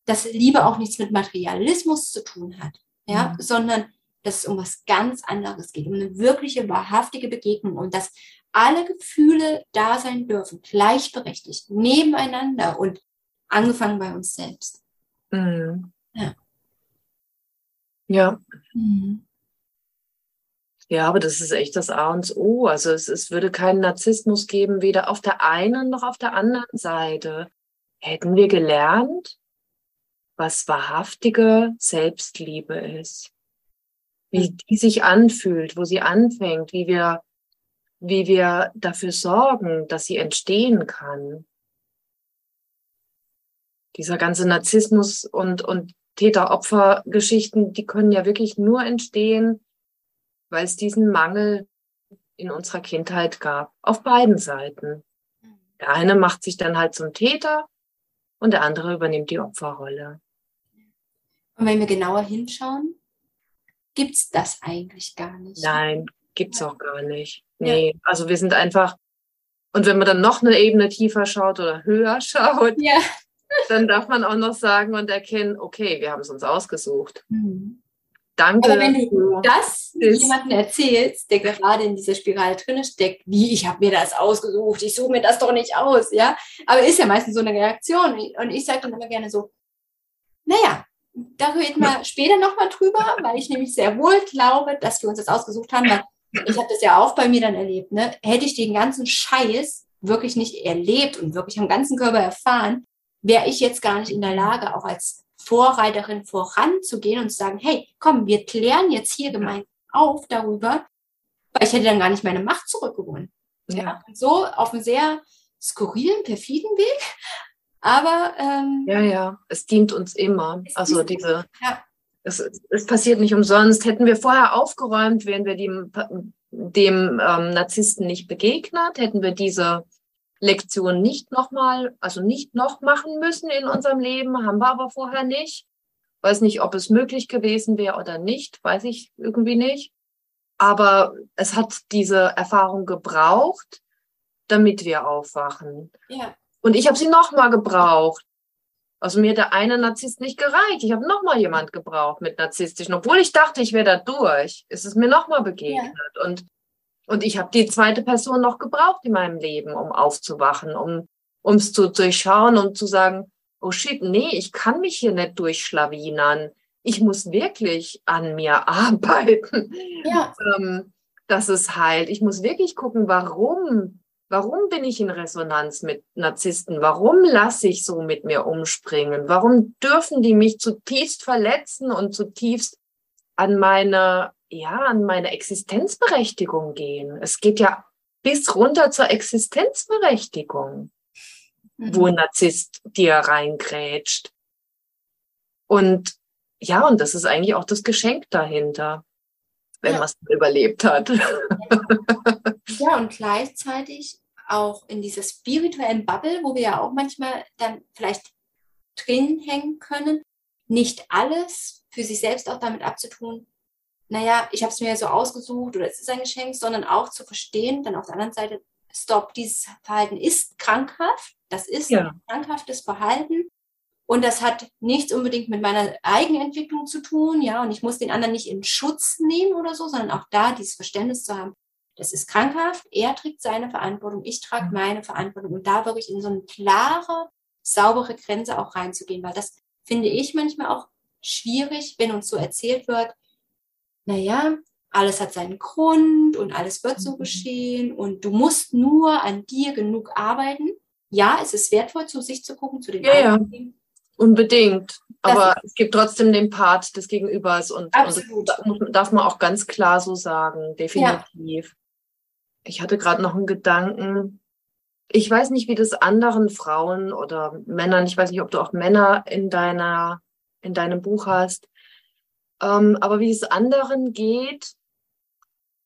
dass Liebe auch nichts mit Materialismus zu tun hat, ja, mhm. sondern dass es um was ganz anderes geht, um eine wirkliche, wahrhaftige Begegnung und dass alle Gefühle da sein dürfen, gleichberechtigt, nebeneinander und angefangen bei uns selbst. Mhm. Ja. Ja. Mhm. Ja, aber das ist echt das A und O. Also es, es würde keinen Narzissmus geben, weder auf der einen noch auf der anderen Seite. Hätten wir gelernt, was wahrhaftige Selbstliebe ist, wie die sich anfühlt, wo sie anfängt, wie wir wie wir dafür sorgen, dass sie entstehen kann. Dieser ganze Narzissmus und, und Täter-Opfer-Geschichten, die können ja wirklich nur entstehen, weil es diesen Mangel in unserer Kindheit gab, auf beiden Seiten. Der eine macht sich dann halt zum Täter und der andere übernimmt die Opferrolle. Und wenn wir genauer hinschauen, gibt's das eigentlich gar nicht. Nein, gibt's auch gar nicht. Nee, ja. also wir sind einfach, und wenn man dann noch eine Ebene tiefer schaut oder höher schaut, ja. dann darf man auch noch sagen und erkennen, okay, wir haben es uns ausgesucht. Mhm. Danke. Aber wenn du das jemandem erzählst, der gerade in dieser Spirale drin steckt, wie ich habe mir das ausgesucht, ich suche mir das doch nicht aus, ja. Aber ist ja meistens so eine Reaktion. Und ich sage dann immer gerne so, naja, da reden wir später nochmal drüber, weil ich nämlich sehr wohl glaube, dass wir uns das ausgesucht haben. Weil ich habe das ja auch bei mir dann erlebt. Ne? Hätte ich den ganzen Scheiß wirklich nicht erlebt und wirklich am ganzen Körper erfahren, wäre ich jetzt gar nicht in der Lage, auch als Vorreiterin voranzugehen und zu sagen, hey, komm, wir klären jetzt hier gemeinsam auf darüber, weil ich hätte dann gar nicht meine Macht zurückgewonnen. Ja. ja. so auf einem sehr skurrilen, perfiden Weg. Aber ähm, ja, ja, es dient uns immer. Also diese, ja. Es, es passiert nicht umsonst. Hätten wir vorher aufgeräumt, wären wir dem, dem ähm, Narzissten nicht begegnet, hätten wir diese Lektion nicht nochmal, also nicht noch machen müssen in unserem Leben, haben wir aber vorher nicht. Weiß nicht, ob es möglich gewesen wäre oder nicht, weiß ich irgendwie nicht. Aber es hat diese Erfahrung gebraucht, damit wir aufwachen. Ja. Und ich habe sie nochmal gebraucht. Also mir der eine Narzisst nicht gereicht. Ich habe nochmal jemand gebraucht mit narzisstischen. Obwohl ich dachte, ich wäre da durch, ist es mir nochmal begegnet. Ja. Und und ich habe die zweite Person noch gebraucht in meinem Leben, um aufzuwachen, um ums zu durchschauen und zu sagen, oh shit, nee, ich kann mich hier nicht durchschlawinern. Ich muss wirklich an mir arbeiten, ja. ähm, dass es heilt. Ich muss wirklich gucken, warum, warum bin ich in Resonanz mit Narzissten? Warum lasse ich so mit mir umspringen? Warum dürfen die mich zutiefst verletzen und zutiefst an meine ja, an meine Existenzberechtigung gehen. Es geht ja bis runter zur Existenzberechtigung, mhm. wo ein Narzisst dir reingrätscht. Und ja, und das ist eigentlich auch das Geschenk dahinter, wenn ja. man es überlebt hat. Ja, und gleichzeitig auch in dieser spirituellen Bubble, wo wir ja auch manchmal dann vielleicht drin hängen können, nicht alles für sich selbst auch damit abzutun, naja, ich habe es mir so ausgesucht oder es ist ein Geschenk, sondern auch zu verstehen, dann auf der anderen Seite, stopp, dieses Verhalten ist krankhaft, das ist ja. ein krankhaftes Verhalten und das hat nichts unbedingt mit meiner Eigenentwicklung zu tun, ja, und ich muss den anderen nicht in Schutz nehmen oder so, sondern auch da dieses Verständnis zu haben, das ist krankhaft, er trägt seine Verantwortung, ich trage mhm. meine Verantwortung und da wirklich in so eine klare, saubere Grenze auch reinzugehen, weil das finde ich manchmal auch schwierig, wenn uns so erzählt wird, naja, alles hat seinen Grund und alles wird so mhm. geschehen und du musst nur an dir genug arbeiten. Ja, es ist wertvoll, zu sich zu gucken, zu den ja, ja. Unbedingt. Aber es gibt trotzdem den Part des Gegenübers und, und das darf man auch ganz klar so sagen, definitiv. Ja. Ich hatte gerade noch einen Gedanken. Ich weiß nicht, wie das anderen Frauen oder Männern, ich weiß nicht, ob du auch Männer in deiner, in deinem Buch hast, ähm, aber wie es anderen geht,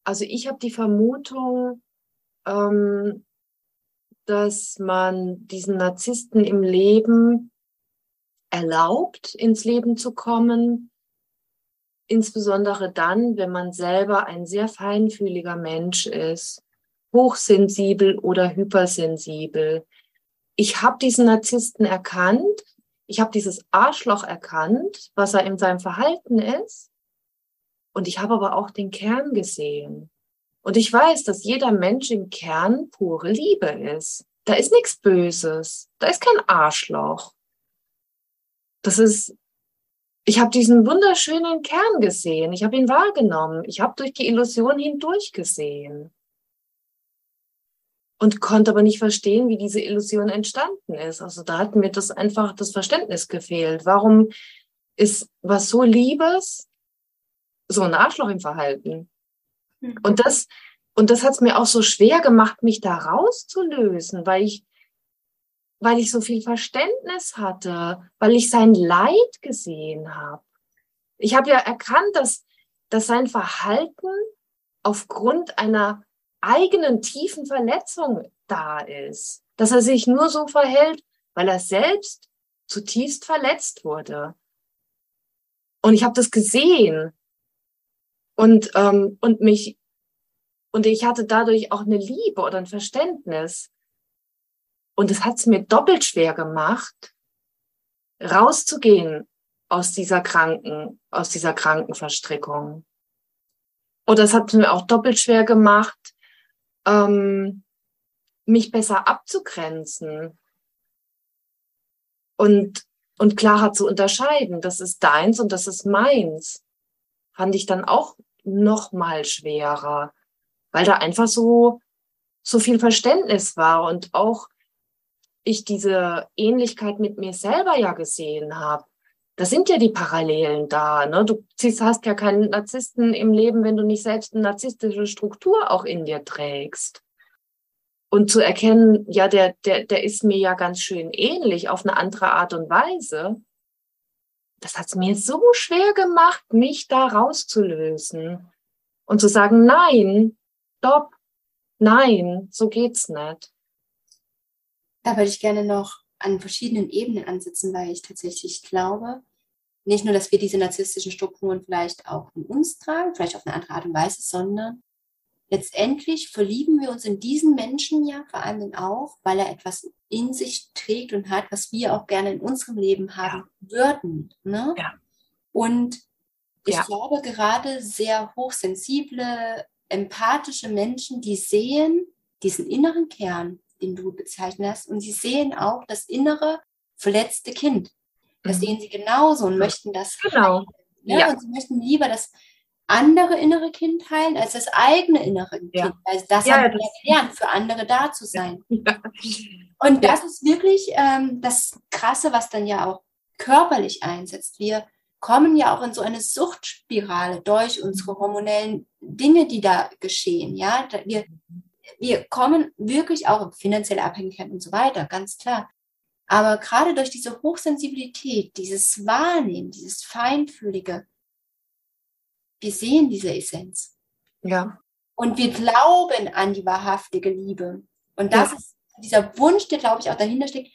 also ich habe die Vermutung, ähm, dass man diesen Narzissten im Leben erlaubt, ins Leben zu kommen, insbesondere dann, wenn man selber ein sehr feinfühliger Mensch ist, hochsensibel oder hypersensibel. Ich habe diesen Narzissten erkannt ich habe dieses Arschloch erkannt, was er in seinem Verhalten ist. Und ich habe aber auch den Kern gesehen. Und ich weiß, dass jeder Mensch im Kern pure Liebe ist. Da ist nichts Böses. Da ist kein Arschloch. Das ist, ich habe diesen wunderschönen Kern gesehen. Ich habe ihn wahrgenommen. Ich habe durch die Illusion hindurch gesehen und konnte aber nicht verstehen, wie diese Illusion entstanden ist. Also da hat mir das einfach das Verständnis gefehlt. Warum ist was so Liebes so ein Arschloch im Verhalten? Mhm. Und das, und das hat es mir auch so schwer gemacht, mich da rauszulösen, weil ich, weil ich so viel Verständnis hatte, weil ich sein Leid gesehen habe. Ich habe ja erkannt, dass, dass sein Verhalten aufgrund einer eigenen tiefen Verletzung da ist. Dass er sich nur so verhält, weil er selbst zutiefst verletzt wurde. Und ich habe das gesehen und, ähm, und mich, und ich hatte dadurch auch eine Liebe oder ein Verständnis. Und es hat es mir doppelt schwer gemacht, rauszugehen aus dieser kranken, aus dieser Krankenverstrickung. Und das hat mir auch doppelt schwer gemacht, ähm, mich besser abzugrenzen und, und klarer zu unterscheiden. Das ist deins und das ist meins. Fand ich dann auch noch mal schwerer, weil da einfach so, so viel Verständnis war und auch ich diese Ähnlichkeit mit mir selber ja gesehen habe. Da sind ja die Parallelen da. Ne? Du hast ja keinen Narzissten im Leben, wenn du nicht selbst eine narzisstische Struktur auch in dir trägst. Und zu erkennen, ja, der, der, der ist mir ja ganz schön ähnlich auf eine andere Art und Weise. Das hat es mir so schwer gemacht, mich da rauszulösen und zu sagen, nein, stopp, nein, so geht's nicht. Da würde ich gerne noch an verschiedenen Ebenen ansetzen, weil ich tatsächlich glaube, nicht nur, dass wir diese narzisstischen Strukturen vielleicht auch in uns tragen, vielleicht auf eine andere Art und Weise, sondern letztendlich verlieben wir uns in diesen Menschen ja vor allem auch, weil er etwas in sich trägt und hat, was wir auch gerne in unserem Leben haben ja. würden. Ne? Ja. Und ich ja. glaube, gerade sehr hochsensible, empathische Menschen, die sehen diesen inneren Kern, den du bezeichnet hast, und sie sehen auch das innere verletzte Kind. Das mhm. sehen sie genauso und möchten das genau. Ne? ja. Und sie möchten lieber das andere innere Kind heilen als das eigene innere Kind. Ja. Also das ja, haben wir das gelernt, für andere da zu sein. Ja. Und das ist wirklich ähm, das Krasse, was dann ja auch körperlich einsetzt. Wir kommen ja auch in so eine Suchtspirale durch unsere hormonellen Dinge, die da geschehen. Ja, wir, wir kommen wirklich auch in finanzielle Abhängigkeit und so weiter, ganz klar. Aber gerade durch diese Hochsensibilität, dieses Wahrnehmen, dieses Feinfühlige, wir sehen diese Essenz. Ja. Und wir glauben an die wahrhaftige Liebe. Und das ja. ist dieser Wunsch, der, glaube ich, auch dahinter steckt.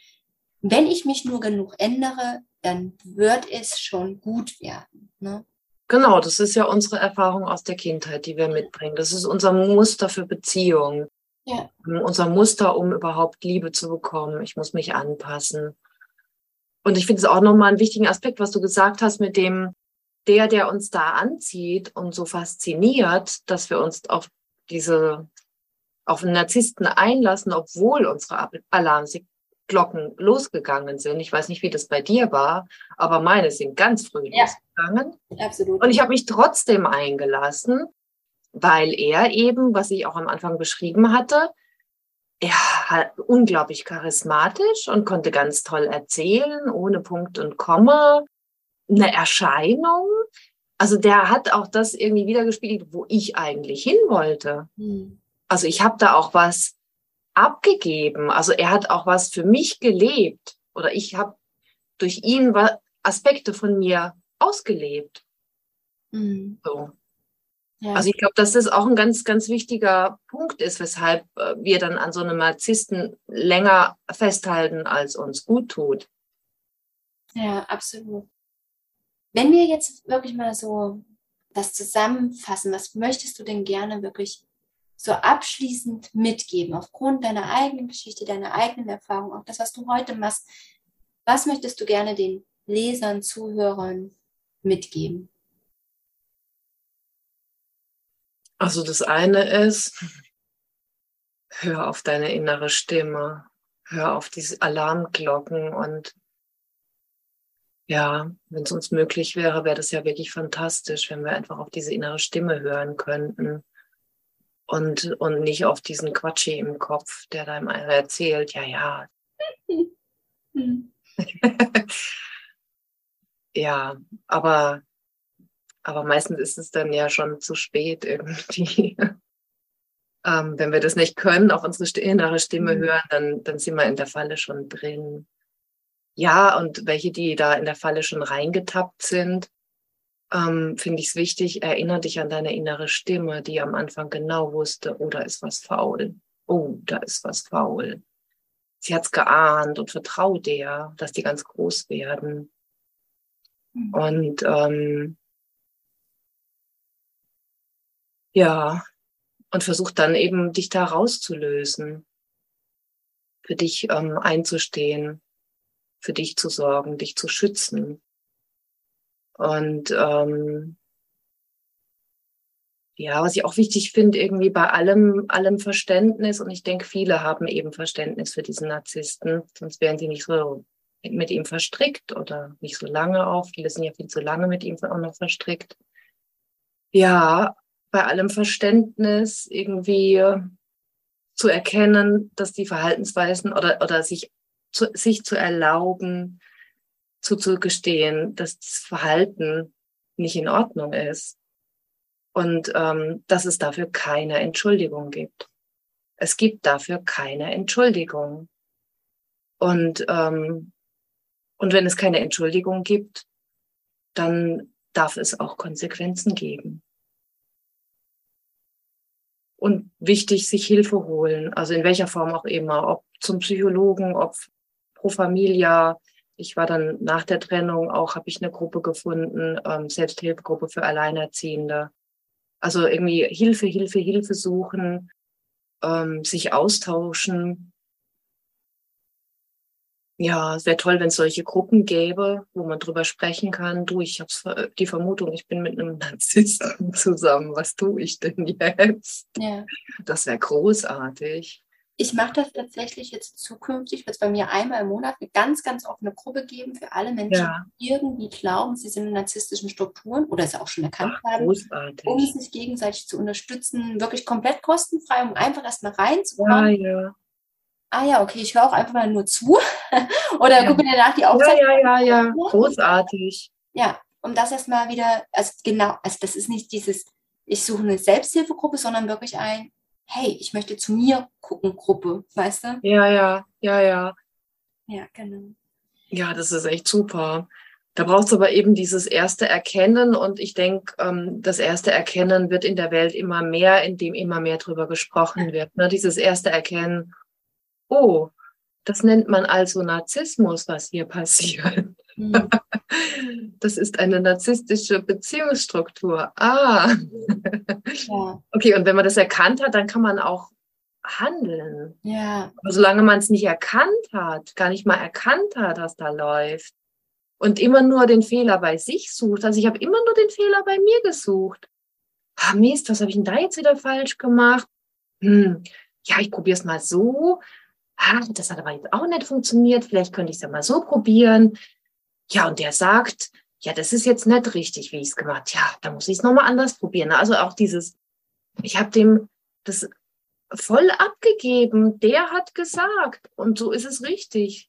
Wenn ich mich nur genug ändere, dann wird es schon gut werden. Ne? Genau, das ist ja unsere Erfahrung aus der Kindheit, die wir mitbringen. Das ist unser Muster für Beziehungen. Ja. Unser Muster, um überhaupt Liebe zu bekommen. Ich muss mich anpassen. Und ich finde es auch nochmal einen wichtigen Aspekt, was du gesagt hast mit dem, der, der uns da anzieht und so fasziniert, dass wir uns auf diese, auf einen Narzissten einlassen, obwohl unsere Alarmglocken losgegangen sind. Ich weiß nicht, wie das bei dir war, aber meine sind ganz früh ja. losgegangen. Absolut. Und ich habe mich trotzdem eingelassen, weil er eben, was ich auch am Anfang beschrieben hatte, er hat unglaublich charismatisch und konnte ganz toll erzählen, ohne Punkt und Komma eine Erscheinung. Also der hat auch das irgendwie wiedergespiegelt, wo ich eigentlich hin wollte. Mhm. Also ich habe da auch was abgegeben. Also er hat auch was für mich gelebt oder ich habe durch ihn Aspekte von mir ausgelebt. Mhm. So. Ja. Also ich glaube, dass das auch ein ganz, ganz wichtiger Punkt ist, weshalb äh, wir dann an so einem Narzissten länger festhalten, als uns gut tut. Ja, absolut. Wenn wir jetzt wirklich mal so das zusammenfassen, was möchtest du denn gerne wirklich so abschließend mitgeben, aufgrund deiner eigenen Geschichte, deiner eigenen Erfahrung, auch das, was du heute machst, was möchtest du gerne den Lesern, Zuhörern mitgeben? Also das eine ist, hör auf deine innere Stimme, hör auf diese Alarmglocken und ja, wenn es uns möglich wäre, wäre das ja wirklich fantastisch, wenn wir einfach auf diese innere Stimme hören könnten und, und nicht auf diesen Quatschi im Kopf, der da einem erzählt, ja, ja. ja, aber, aber meistens ist es dann ja schon zu spät irgendwie. ähm, wenn wir das nicht können, auf unsere innere Stimme mhm. hören, dann, dann sind wir in der Falle schon drin. Ja, und welche, die da in der Falle schon reingetappt sind, ähm, finde ich es wichtig, erinnere dich an deine innere Stimme, die am Anfang genau wusste, oh, da ist was faul. Oh, da ist was faul. Sie hat's geahnt und vertrau dir, dass die ganz groß werden. Mhm. Und ähm, ja, und versuch dann eben dich da rauszulösen, für dich ähm, einzustehen für dich zu sorgen, dich zu schützen. Und ähm, ja, was ich auch wichtig finde, irgendwie bei allem, allem Verständnis, und ich denke, viele haben eben Verständnis für diesen Narzissten, sonst wären sie nicht so mit ihm verstrickt oder nicht so lange auch. Viele sind ja viel zu lange mit ihm auch noch verstrickt. Ja, bei allem Verständnis irgendwie zu erkennen, dass die Verhaltensweisen oder, oder sich, zu, sich zu erlauben, zuzugestehen, dass das Verhalten nicht in Ordnung ist und ähm, dass es dafür keine Entschuldigung gibt. Es gibt dafür keine Entschuldigung. Und, ähm, und wenn es keine Entschuldigung gibt, dann darf es auch Konsequenzen geben. Und wichtig, sich Hilfe holen, also in welcher Form auch immer, ob zum Psychologen, ob pro Familia. Ich war dann nach der Trennung auch, habe ich eine Gruppe gefunden, ähm, Selbsthilfegruppe für Alleinerziehende. Also irgendwie Hilfe, Hilfe, Hilfe suchen, ähm, sich austauschen. Ja, es wäre toll, wenn es solche Gruppen gäbe, wo man drüber sprechen kann. Du, ich habe die Vermutung, ich bin mit einem Narzissten zusammen. Was tue ich denn jetzt? Ja. Das wäre großartig ich mache das tatsächlich jetzt zukünftig, wird es bei mir einmal im Monat eine ganz, ganz offene Gruppe geben für alle Menschen, ja. die irgendwie glauben, sie sind in narzisstischen Strukturen oder es auch schon erkannt Ach, haben, großartig. um sich gegenseitig zu unterstützen, wirklich komplett kostenfrei, um einfach erstmal reinzukommen. Ja, ja. Ah ja, okay, ich höre auch einfach mal nur zu oder ja. gucke mir danach die Aufzeichnung Ja, ja, ja, ja, großartig. Ja, um das erstmal wieder, also genau, also das ist nicht dieses, ich suche eine Selbsthilfegruppe, sondern wirklich ein, hey, ich möchte zu mir gucken, Gruppe, weißt du? Ja, ja, ja, ja. Ja, genau. Ja, das ist echt super. Da brauchst du aber eben dieses erste Erkennen und ich denke, ähm, das erste Erkennen wird in der Welt immer mehr, indem immer mehr drüber gesprochen wird. Ne? Dieses erste Erkennen, oh, das nennt man also Narzissmus, was hier passiert. Mhm. Das ist eine narzisstische Beziehungsstruktur. Ah. Ja. Okay, und wenn man das erkannt hat, dann kann man auch handeln. Ja. Aber solange man es nicht erkannt hat, gar nicht mal erkannt hat, was da läuft und immer nur den Fehler bei sich sucht, also ich habe immer nur den Fehler bei mir gesucht. Ah, Mist, was habe ich denn da jetzt wieder falsch gemacht? Hm, ja, ich probiere es mal so. Ah, das hat aber jetzt auch nicht funktioniert. Vielleicht könnte ich es ja mal so probieren. Ja, und der sagt, ja, das ist jetzt nicht richtig, wie ich es gemacht. Ja, da muss ich es nochmal anders probieren. Also auch dieses, ich habe dem das voll abgegeben. Der hat gesagt und so ist es richtig.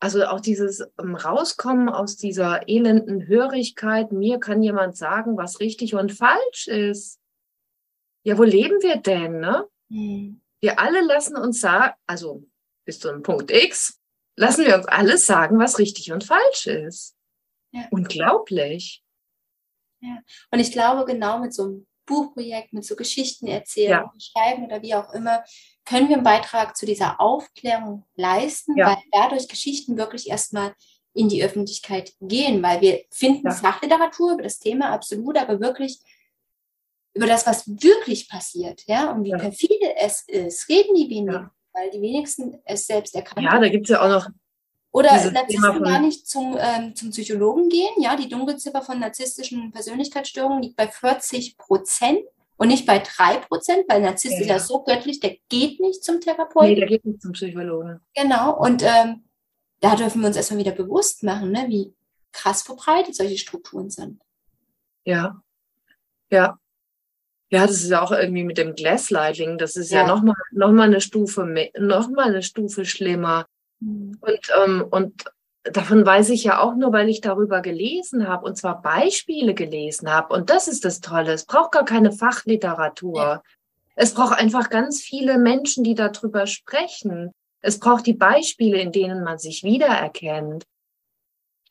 Also auch dieses um, Rauskommen aus dieser elenden Hörigkeit, mir kann jemand sagen, was richtig und falsch ist. Ja, wo leben wir denn, ne? Mhm. Wir alle lassen uns sagen, also bis zu einem Punkt X, lassen wir uns alles sagen, was richtig und falsch ist. Ja. Unglaublich. Ja. Und ich glaube, genau mit so einem Buchprojekt, mit so Geschichten erzählen, ja. schreiben oder wie auch immer, können wir einen Beitrag zu dieser Aufklärung leisten, ja. weil dadurch Geschichten wirklich erstmal in die Öffentlichkeit gehen, weil wir finden. Fachliteratur über das Thema absolut, aber wirklich über das, was wirklich passiert, ja, und wie perfide es ist, reden die wenigen weil die wenigsten es selbst erkannt haben. Ja, da gibt es ja auch noch. Oder Narzissten gar nicht zum, ähm, zum Psychologen gehen. Ja, die Dunkelziffer von narzisstischen Persönlichkeitsstörungen liegt bei 40 Prozent und nicht bei 3 Prozent, weil Narzisst ja, ist ja so göttlich, der geht nicht zum Therapeuten. Nee, der geht nicht zum Psychologen. Genau, und ähm, da dürfen wir uns erstmal wieder bewusst machen, ne, wie krass verbreitet solche Strukturen sind. Ja, ja. Ja, das ist ja auch irgendwie mit dem Glasslighting, das ist ja, ja nochmal noch mal eine Stufe, noch mal eine Stufe schlimmer. Mhm. Und, ähm, und davon weiß ich ja auch nur, weil ich darüber gelesen habe und zwar Beispiele gelesen habe. Und das ist das Tolle. Es braucht gar keine Fachliteratur. Ja. Es braucht einfach ganz viele Menschen, die darüber sprechen. Es braucht die Beispiele, in denen man sich wiedererkennt.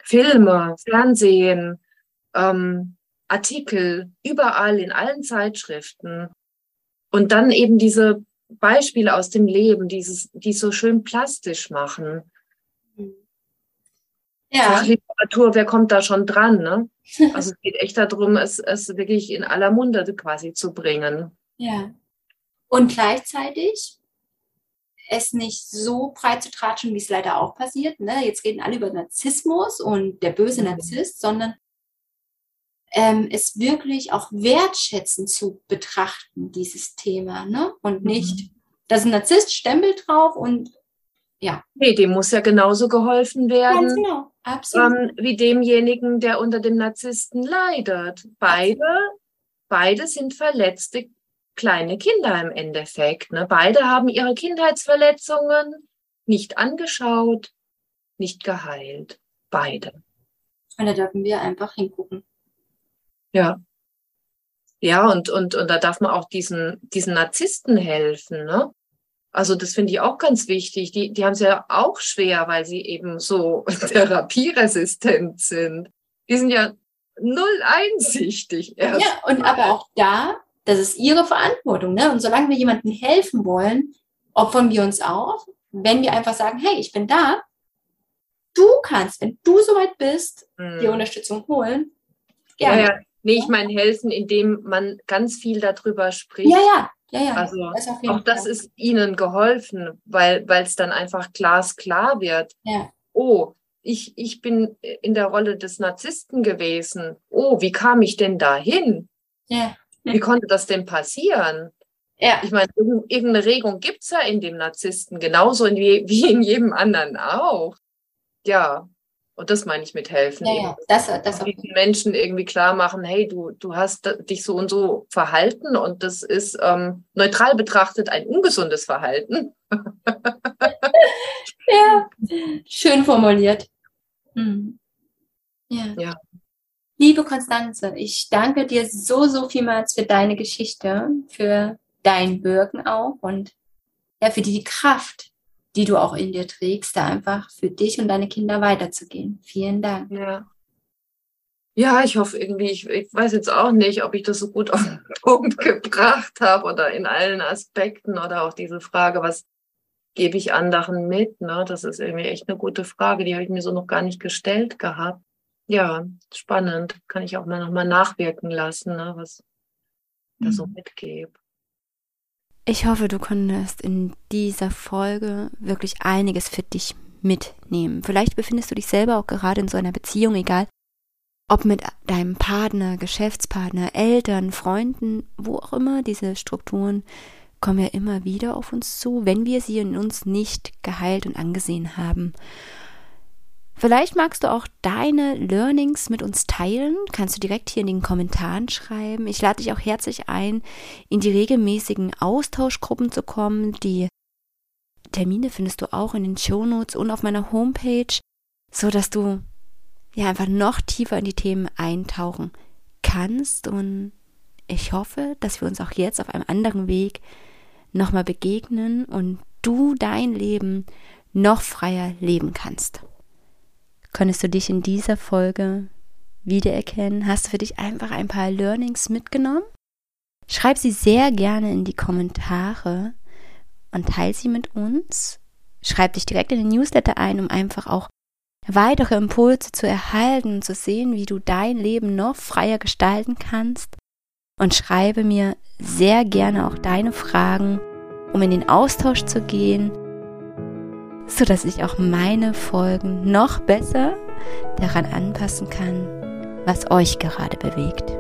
Filme, Fernsehen, ähm, Artikel überall in allen Zeitschriften und dann eben diese Beispiele aus dem Leben, dieses, die so schön plastisch machen. Ja. Literatur, wer kommt da schon dran? Ne? Also es geht echt darum, es, es wirklich in aller Munde quasi zu bringen. Ja. Und gleichzeitig es nicht so breit zu tratschen, wie es leider auch passiert. Ne? Jetzt reden alle über Narzissmus und der böse mhm. Narzisst, sondern ähm, es wirklich auch wertschätzend zu betrachten, dieses Thema. Ne? Und nicht, mhm. da ist ein Narzisst, Stempel drauf und ja. Nee, dem muss ja genauso geholfen werden. Ganz genau, absolut. Ähm, wie demjenigen, der unter dem Narzissten leidet. Beide, beide sind verletzte kleine Kinder im Endeffekt. Ne? Beide haben ihre Kindheitsverletzungen nicht angeschaut, nicht geheilt. Beide. Und da dürfen wir einfach hingucken. Ja. Ja, und, und, und da darf man auch diesen, diesen Narzissten helfen. Ne? Also das finde ich auch ganz wichtig. Die, die haben es ja auch schwer, weil sie eben so therapieresistent sind. Die sind ja null einsichtig. Erst. Ja, und aber auch da das ist ihre Verantwortung. Ne? Und solange wir jemandem helfen wollen, opfern wir uns auf, wenn wir einfach sagen, hey, ich bin da, du kannst, wenn du soweit bist, hm. die Unterstützung holen. Gerne. Ja, ja. Nee, ich meine helfen, indem man ganz viel darüber spricht. Ja, ja. Ja, ja, also das auch das ist ihnen geholfen, weil es dann einfach glasklar wird. Ja. Oh, ich, ich bin in der Rolle des Narzissten gewesen. Oh, wie kam ich denn dahin? Ja. Wie konnte das denn passieren? Ja. Ich meine, irgendeine Regung gibt es ja in dem Narzissten, genauso wie in jedem anderen auch. Ja, und das meine ich mit helfen. Ja, ja. Das, das die Menschen irgendwie klar machen, hey, du, du hast dich so und so verhalten und das ist ähm, neutral betrachtet ein ungesundes Verhalten. ja, schön formuliert. Hm. Ja. ja. Liebe Konstanze, ich danke dir so, so vielmals für deine Geschichte, für dein Wirken auch und ja, für die Kraft, die du auch in dir trägst, da einfach für dich und deine Kinder weiterzugehen. Vielen Dank. Ja. Ja, ich hoffe irgendwie, ich, ich weiß jetzt auch nicht, ob ich das so gut auf den Punkt gebracht habe oder in allen Aspekten oder auch diese Frage, was gebe ich anderen mit? Ne? Das ist irgendwie echt eine gute Frage, die habe ich mir so noch gar nicht gestellt gehabt ja, spannend. Kann ich auch mal nochmal nachwirken lassen, ne, was ich da so mhm. mitgebe. Ich hoffe, du konntest in dieser Folge wirklich einiges für dich mitnehmen. Vielleicht befindest du dich selber auch gerade in so einer Beziehung, egal ob mit deinem Partner, Geschäftspartner, Eltern, Freunden, wo auch immer, diese Strukturen kommen ja immer wieder auf uns zu, wenn wir sie in uns nicht geheilt und angesehen haben. Vielleicht magst du auch deine Learnings mit uns teilen. Kannst du direkt hier in den Kommentaren schreiben. Ich lade dich auch herzlich ein, in die regelmäßigen Austauschgruppen zu kommen. Die Termine findest du auch in den Shownotes und auf meiner Homepage, so dass du ja einfach noch tiefer in die Themen eintauchen kannst. Und ich hoffe, dass wir uns auch jetzt auf einem anderen Weg nochmal begegnen und du dein Leben noch freier leben kannst. Konntest du dich in dieser Folge wiedererkennen? Hast du für dich einfach ein paar Learnings mitgenommen? Schreib sie sehr gerne in die Kommentare und teile sie mit uns. Schreib dich direkt in den Newsletter ein, um einfach auch weitere Impulse zu erhalten und zu sehen, wie du dein Leben noch freier gestalten kannst. Und schreibe mir sehr gerne auch deine Fragen, um in den Austausch zu gehen so dass ich auch meine Folgen noch besser daran anpassen kann, was euch gerade bewegt.